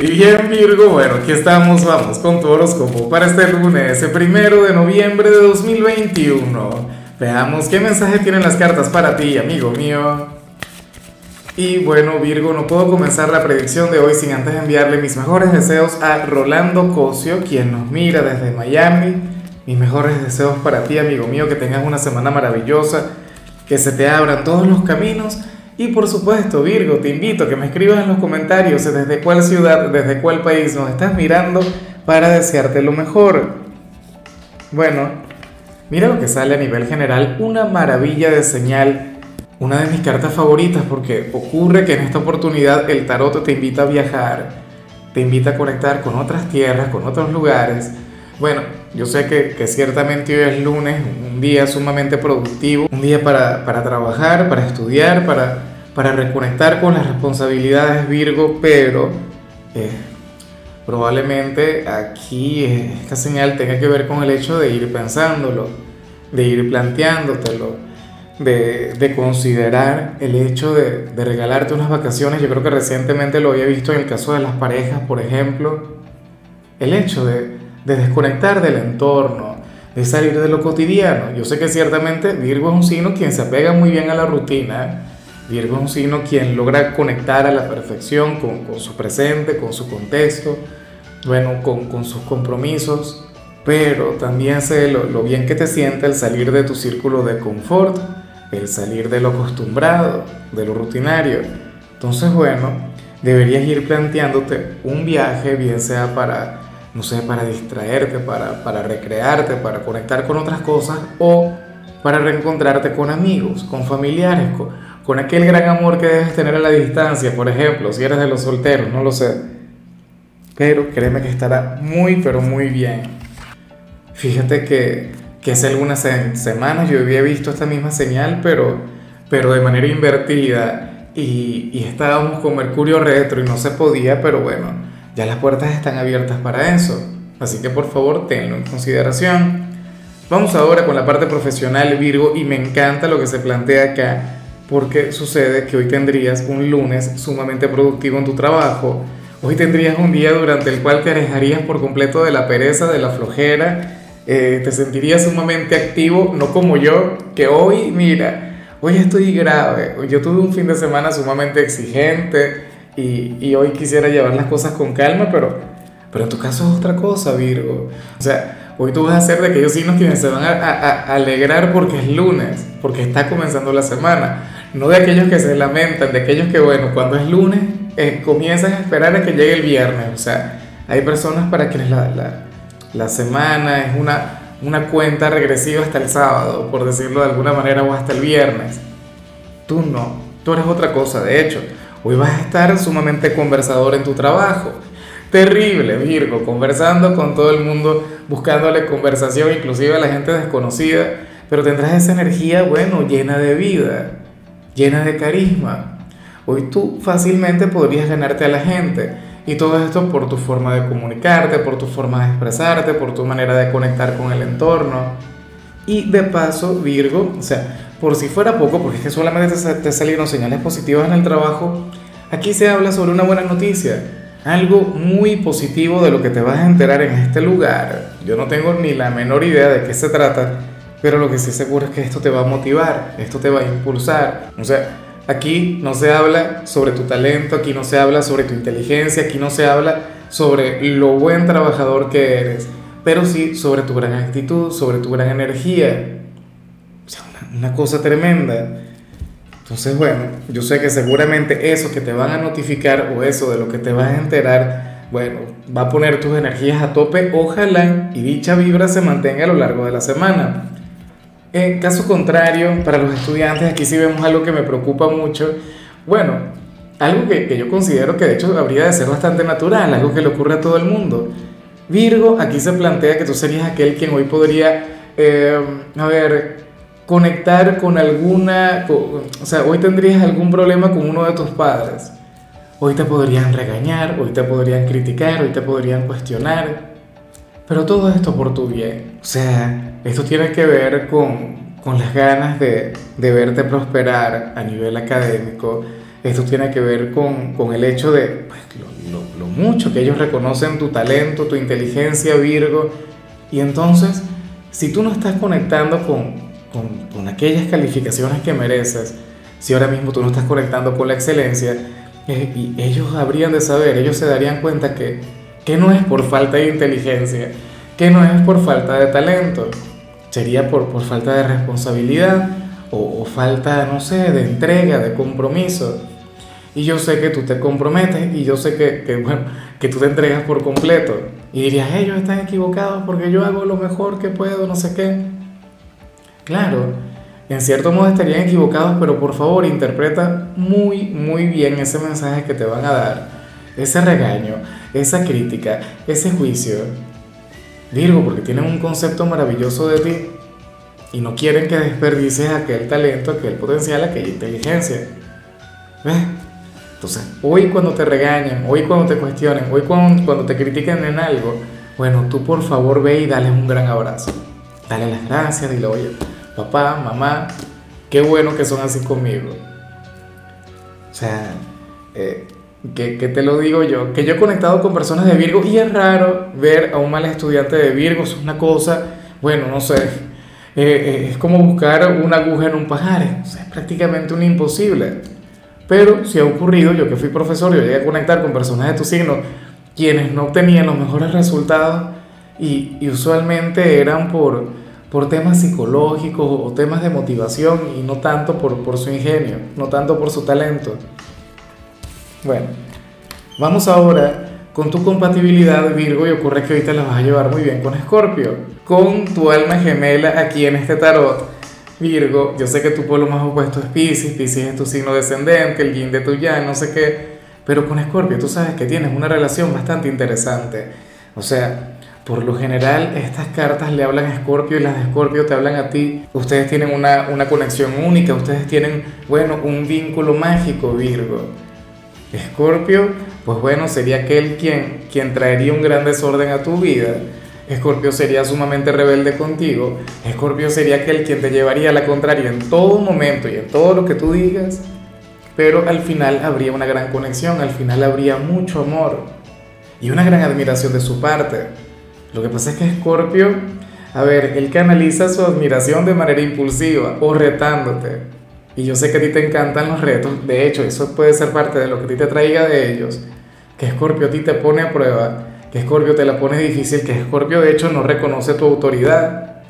Y bien Virgo, bueno, aquí estamos, vamos con tu horóscopo para este lunes, el primero de noviembre de 2021. Veamos qué mensaje tienen las cartas para ti, amigo mío. Y bueno, Virgo, no puedo comenzar la predicción de hoy sin antes enviarle mis mejores deseos a Rolando Cosio, quien nos mira desde Miami. Mis mejores deseos para ti, amigo mío, que tengas una semana maravillosa, que se te abran todos los caminos y por supuesto, Virgo, te invito a que me escribas en los comentarios desde cuál ciudad, desde cuál país nos estás mirando para desearte lo mejor. Bueno, mira lo que sale a nivel general, una maravilla de señal, una de mis cartas favoritas porque ocurre que en esta oportunidad el tarot te invita a viajar, te invita a conectar con otras tierras, con otros lugares. Bueno, yo sé que, que ciertamente hoy es lunes, un día sumamente productivo, un día para, para trabajar, para estudiar, para para reconectar con las responsabilidades Virgo, pero eh, probablemente aquí esta señal tenga que ver con el hecho de ir pensándolo, de ir planteándotelo, de, de considerar el hecho de, de, regalarte unas vacaciones. Yo creo que recientemente lo había visto en el caso de las parejas, por ejemplo, el hecho de, de desconectar del entorno, de salir de lo cotidiano. Yo sé que ciertamente Virgo es un signo quien se apega muy bien a la rutina Virgo es un signo quien logra conectar a la perfección con, su presente, con su contexto, bueno, con, sus compromisos, pero también sé lo, lo, bien que te siente el salir de tu círculo de confort, el salir de lo acostumbrado, de lo rutinario. Entonces, bueno, deberías ir planteándote un viaje, bien sea para, no sé, para distraerte, para, para recrearte, para conectar con otras cosas o para reencontrarte con amigos, con familiares, con con aquel gran amor que debes tener a la distancia, por ejemplo, si eres de los solteros, no lo sé. Pero créeme que estará muy, pero muy bien. Fíjate que, que hace algunas semanas yo había visto esta misma señal, pero, pero de manera invertida. Y, y estábamos con Mercurio retro y no se podía, pero bueno, ya las puertas están abiertas para eso. Así que por favor tenlo en consideración. Vamos ahora con la parte profesional Virgo y me encanta lo que se plantea acá porque sucede que hoy tendrías un lunes sumamente productivo en tu trabajo, hoy tendrías un día durante el cual te alejarías por completo de la pereza, de la flojera, eh, te sentirías sumamente activo, no como yo, que hoy, mira, hoy estoy grave, yo tuve un fin de semana sumamente exigente y, y hoy quisiera llevar las cosas con calma, pero, pero en tu caso es otra cosa, Virgo. O sea, hoy tú vas a ser de aquellos signos quienes se van a, a, a alegrar porque es lunes, porque está comenzando la semana no de aquellos que se lamentan, de aquellos que, bueno, cuando es lunes, eh, comienzan a esperar a que llegue el viernes. O sea, hay personas para quienes la, la, la semana es una, una cuenta regresiva hasta el sábado, por decirlo de alguna manera, o hasta el viernes. Tú no, tú eres otra cosa. De hecho, hoy vas a estar sumamente conversador en tu trabajo. Terrible, Virgo, conversando con todo el mundo, buscándole conversación, inclusive a la gente desconocida, pero tendrás esa energía, bueno, llena de vida llena de carisma. Hoy tú fácilmente podrías ganarte a la gente. Y todo esto por tu forma de comunicarte, por tu forma de expresarte, por tu manera de conectar con el entorno. Y de paso, Virgo, o sea, por si fuera poco, porque es que solamente te salieron señales positivas en el trabajo, aquí se habla sobre una buena noticia, algo muy positivo de lo que te vas a enterar en este lugar. Yo no tengo ni la menor idea de qué se trata, pero lo que sí seguro es que esto te va a motivar, esto te va a impulsar. O sea, aquí no se habla sobre tu talento, aquí no se habla sobre tu inteligencia, aquí no se habla sobre lo buen trabajador que eres, pero sí sobre tu gran actitud, sobre tu gran energía. Una, cosa tremenda. Entonces, bueno, yo sé que seguramente eso que te van a notificar o eso de lo que te vas a enterar, bueno, va a poner tus energías a tope. Ojalá y dicha vibra se mantenga a lo largo de la semana. En caso contrario, para los estudiantes, aquí sí vemos algo que me preocupa mucho. Bueno, algo que, que, yo considero que de hecho habría de ser bastante natural, algo que le ocurre a todo el mundo. Virgo, aquí se plantea que tú serías aquel quien hoy podría, eh, a ver, conectar con alguna, con, o sea, hoy tendrías algún problema con uno de tus padres. Hoy te podrían regañar, hoy te podrían criticar, hoy te podrían cuestionar. Pero todo esto por tu bien. O sea, esto tiene que ver con, con las ganas de, de, verte prosperar a nivel académico. Esto tiene que ver con, con el hecho de pues, lo, lo, lo, mucho, que ellos reconocen tu talento, tu inteligencia, Virgo. Y entonces, si tú no estás conectando con, con, aquellas calificaciones que mereces, si ahora mismo tú no estás conectando con la excelencia, eh, y ellos habrían de saber, ellos se darían cuenta que, que no es por falta de inteligencia, que no es por falta de talento, sería por, por falta de responsabilidad o, o falta, no sé, de entrega, de compromiso. Y yo sé que tú te comprometes y yo sé que, que, bueno, que tú te entregas por completo. Y dirías, ellos están equivocados porque yo hago lo mejor que puedo, no sé qué. Claro, en cierto modo estarían equivocados, pero por favor interpreta muy, muy bien ese mensaje que te van a dar, ese regaño, esa crítica, ese juicio. Virgo, porque tienen un concepto maravilloso de ti y no quieren que desperdicies aquel talento, aquel potencial, aquella inteligencia. ¿Ves? Entonces, hoy cuando te regañen, hoy cuando te cuestionen, hoy cuando, cuando te critiquen en algo, bueno, tú por favor ve y dale un gran abrazo. Dale las gracias, dile, oye, papá, mamá, qué bueno que son así conmigo. O sea, eh, que, que, te lo digo yo, que yo he conectado con personas de Virgo y es raro ver a un mal estudiante de Virgo, es una cosa, bueno, no sé, eh, eh, es como buscar una aguja en un pajar, es prácticamente un imposible. Pero si ha ocurrido, yo que fui profesor, yo llegué a conectar con personas de tu signo, quienes no obtenían los mejores resultados y usualmente eran por, por temas psicológicos o temas de motivación y no tanto por, por su ingenio, no tanto por su talento. Bueno, vamos ahora con tu compatibilidad Virgo y ocurre que ahorita la vas a llevar muy bien con Escorpio, con tu alma gemela aquí en este tarot Virgo, yo sé que tu pueblo más opuesto es Pisces, Pisces es tu signo descendente, el yin de tu yang, no sé qué, pero con Escorpio tú sabes que tienes una relación bastante interesante. O sea, por lo general estas cartas le hablan a Escorpio y las de Escorpio te hablan a ti. Ustedes tienen una, una conexión única, ustedes tienen, bueno, un vínculo mágico, Virgo. Escorpio, pues bueno, sería aquel quien, quien traería un gran desorden a tu vida Escorpio sería sumamente rebelde contigo. Escorpio sería aquel quien te llevaría a la contraria en todo momento y en todo lo que tú digas. Pero al final habría una gran conexión, al final habría mucho amor y una gran admiración de su parte. Lo que pasa es que Escorpio, a ver, él canaliza su admiración de manera impulsiva o retándote. Y yo sé que a ti te encantan los retos, de hecho, eso puede ser parte de lo que a ti te traiga de ellos, que Escorpio a ti te pone a prueba que Escorpio te la pone difícil, que Escorpio de hecho no reconoce tu autoridad,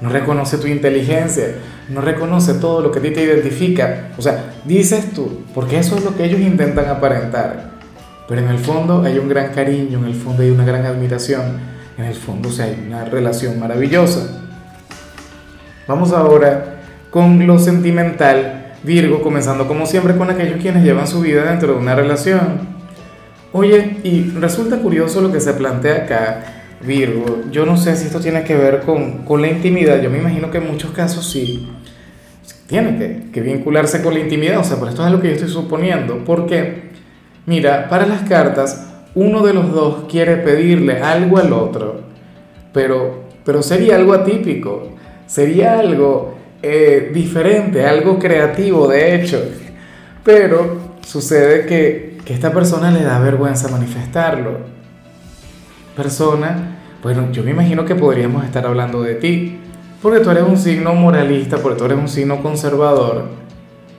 no reconoce tu inteligencia, no reconoce todo lo que a ti te identifica. O sea, dices tú, porque eso es lo que ellos intentan aparentar. Pero en el fondo hay un gran cariño, en el fondo hay una gran admiración, en el fondo o sea, hay una relación maravillosa. Vamos ahora con lo sentimental, Virgo, comenzando como siempre con aquellos quienes llevan su vida dentro de una relación. Oye, y resulta curioso lo que se plantea acá, Virgo. Yo no sé si esto tiene que ver con, con la intimidad. Yo me imagino que en muchos casos sí. Tiene que, que, vincularse con la intimidad. O sea, por esto es lo que yo estoy suponiendo. Porque, mira, para las cartas, uno de los dos quiere pedirle algo al otro. Pero, pero sería algo atípico. Sería algo eh, diferente, algo creativo, de hecho. Pero sucede que que esta persona le da vergüenza manifestarlo. Persona, bueno, yo me imagino que podríamos estar hablando de ti, porque tú eres un signo moralista, porque tú eres un signo conservador,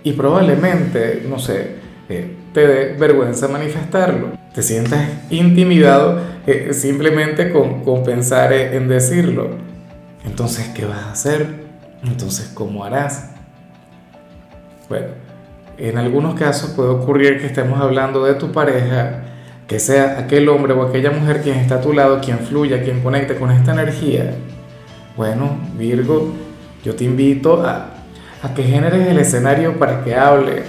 y probablemente, no sé, eh, te dé vergüenza manifestarlo. Te sientas intimidado eh, simplemente con, con pensar en decirlo. Entonces, ¿qué vas a hacer? Entonces, ¿cómo harás? Bueno, en algunos casos puede ocurrir que estemos hablando de tu pareja, que sea aquel hombre o aquella mujer quien está a tu lado, quien fluya, quien conecte con esta energía. Bueno, Virgo, yo te invito a, a que generes el escenario para que hable,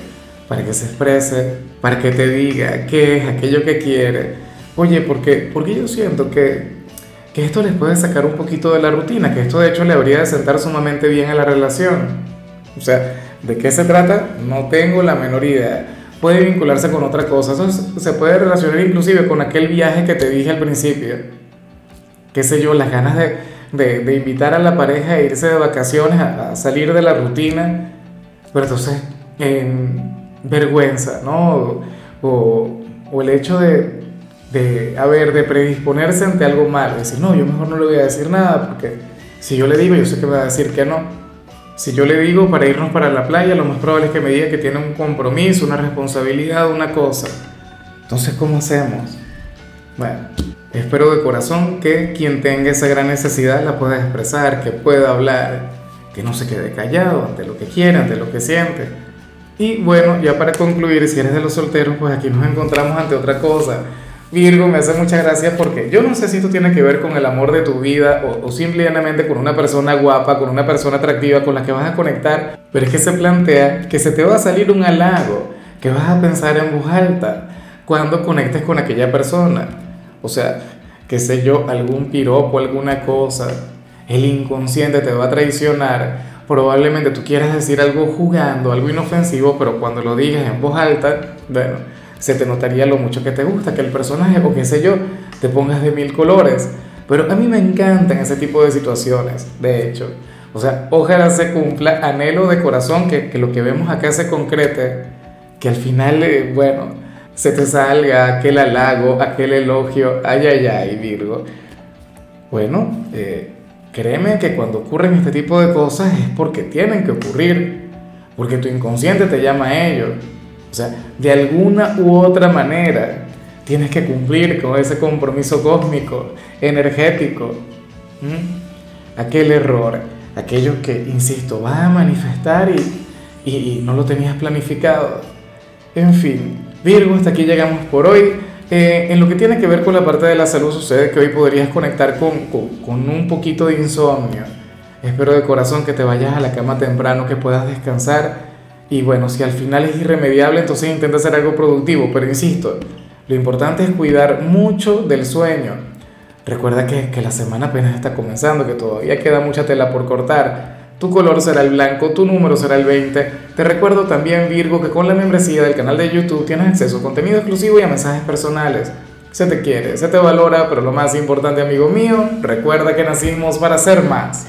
para que se exprese, para que te diga qué es aquello que quiere. Oye, porque, porque yo siento que, que esto les puede sacar un poquito de la rutina, que esto de hecho le habría de sentar sumamente bien a la relación. O sea, ¿De qué se trata? No tengo la menor idea. Puede vincularse con otra cosa. Eso se puede relacionar inclusive con aquel viaje que te dije al principio. Qué sé yo, las ganas de, de, invitar a la pareja a irse de vacaciones, a, salir de la rutina. Pero entonces, vergüenza, ¿no? O, el hecho de, de, a ver, de predisponerse ante algo malo, decir, no, yo mejor no le voy a decir nada, porque si yo le digo, yo sé que va a decir que no. Si yo le digo para irnos para la playa, lo más probable es que me diga que tiene un compromiso, una responsabilidad, una cosa. Entonces, ¿cómo hacemos? Bueno, espero de corazón que quien tenga esa gran necesidad la pueda expresar, que pueda hablar, que no se quede callado ante lo que quiera, ante lo que siente. Y bueno, ya para concluir, si eres de los solteros, pues aquí nos encontramos ante otra cosa Virgo, me hace mucha gracia porque yo no sé si esto tiene que ver con el amor de tu vida o, simplemente con una persona guapa, con una persona atractiva con la que vas a conectar, pero es que se plantea que se te va a salir un halago, que vas a pensar en voz alta cuando conectes con aquella persona. O sea, qué sé yo, algún piropo, alguna cosa, el inconsciente te va a traicionar. Probablemente tú quieras decir algo jugando, algo inofensivo, pero cuando lo digas en voz alta, bueno, se te notaría lo mucho que te gusta, que el personaje o qué sé yo, te pongas de mil colores. Pero a mí me encantan ese tipo de situaciones, de hecho. O sea, ojalá se cumpla, anhelo de corazón que, que lo que vemos acá se concrete, que al final, eh, bueno, se te salga aquel halago, aquel elogio, ay, ay, ay, Virgo. Bueno, eh, créeme que cuando ocurren este tipo de cosas es porque tienen que ocurrir, porque tu inconsciente te llama a ello. O sea, de alguna u otra manera tienes que cumplir con ese compromiso cósmico, energético. Aquel error, aquello que, insisto, va a manifestar y, y, no lo tenías planificado. En fin, Virgo, hasta aquí llegamos por hoy. Eh, en lo que tiene que ver con la parte de la salud, sucede que hoy podrías conectar con, con, con un poquito de insomnio. Espero de corazón que te vayas a la cama temprano, que puedas descansar y bueno, si al final es irremediable, entonces intenta hacer algo productivo. Pero insisto, lo importante es cuidar mucho del sueño. Recuerda que, que la semana apenas está comenzando, que todavía queda mucha tela por cortar. Tu color será el blanco, tu número será el 20. Te recuerdo también, Virgo, que con la membresía del canal de YouTube tienes acceso a contenido exclusivo y a mensajes personales. Se te quiere, se te valora, pero lo más importante, amigo mío, recuerda que nacimos para ser más.